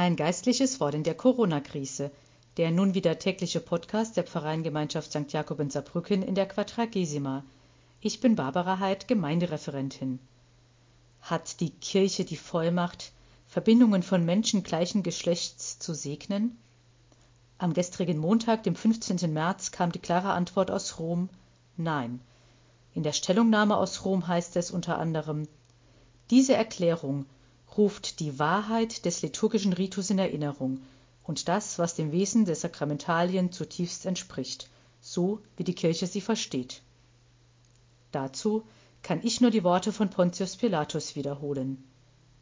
Ein geistliches Wort in der Corona-Krise. Der nun wieder tägliche Podcast der Pfarreiengemeinschaft St. Jakob in Saarbrücken in der Quadragesima. Ich bin Barbara Heid, Gemeindereferentin. Hat die Kirche die Vollmacht, Verbindungen von Menschen gleichen Geschlechts zu segnen? Am gestrigen Montag, dem 15. März, kam die klare Antwort aus Rom Nein. In der Stellungnahme aus Rom heißt es unter anderem Diese Erklärung ruft die Wahrheit des liturgischen Ritus in Erinnerung und das, was dem Wesen der Sakramentalien zutiefst entspricht, so wie die Kirche sie versteht. Dazu kann ich nur die Worte von Pontius Pilatus wiederholen.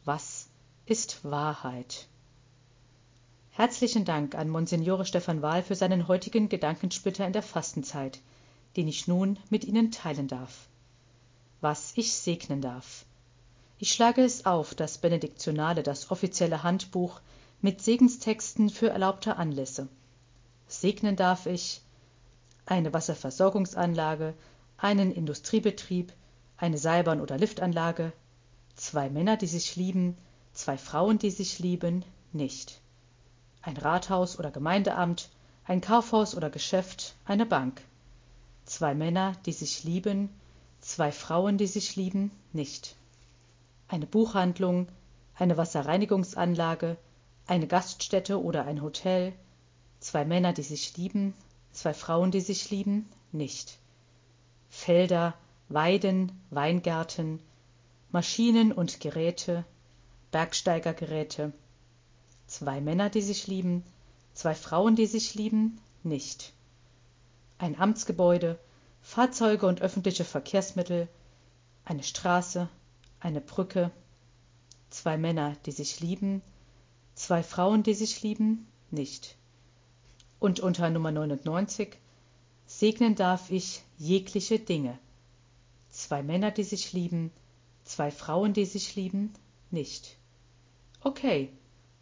Was ist Wahrheit? Herzlichen Dank an Monsignore Stefan Wahl für seinen heutigen Gedankensplitter in der Fastenzeit, den ich nun mit Ihnen teilen darf. Was ich segnen darf. Ich schlage es auf, das Benediktionale, das offizielle Handbuch mit Segenstexten für erlaubte Anlässe. Segnen darf ich eine Wasserversorgungsanlage, einen Industriebetrieb, eine Seilbahn- oder Liftanlage, zwei Männer, die sich lieben, zwei Frauen, die sich lieben, nicht ein Rathaus oder Gemeindeamt, ein Kaufhaus oder Geschäft, eine Bank. Zwei Männer, die sich lieben, zwei Frauen, die sich lieben, nicht. Eine Buchhandlung, eine Wasserreinigungsanlage, eine Gaststätte oder ein Hotel, zwei Männer, die sich lieben, zwei Frauen, die sich lieben, nicht. Felder, Weiden, Weingärten, Maschinen und Geräte, Bergsteigergeräte, zwei Männer, die sich lieben, zwei Frauen, die sich lieben, nicht. Ein Amtsgebäude, Fahrzeuge und öffentliche Verkehrsmittel, eine Straße, eine Brücke, zwei Männer, die sich lieben, zwei Frauen, die sich lieben, nicht. Und unter Nummer 99 segnen darf ich jegliche Dinge. Zwei Männer, die sich lieben, zwei Frauen, die sich lieben, nicht. Okay,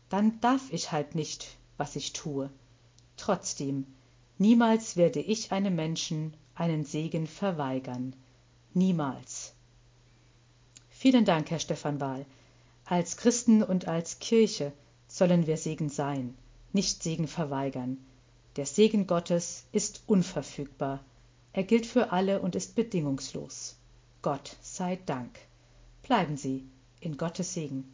dann darf ich halt nicht, was ich tue. Trotzdem, niemals werde ich einem Menschen einen Segen verweigern. Niemals. Vielen Dank, Herr Stefan Wahl. Als Christen und als Kirche sollen wir Segen sein, nicht Segen verweigern. Der Segen Gottes ist unverfügbar. Er gilt für alle und ist bedingungslos. Gott sei Dank. Bleiben Sie in Gottes Segen.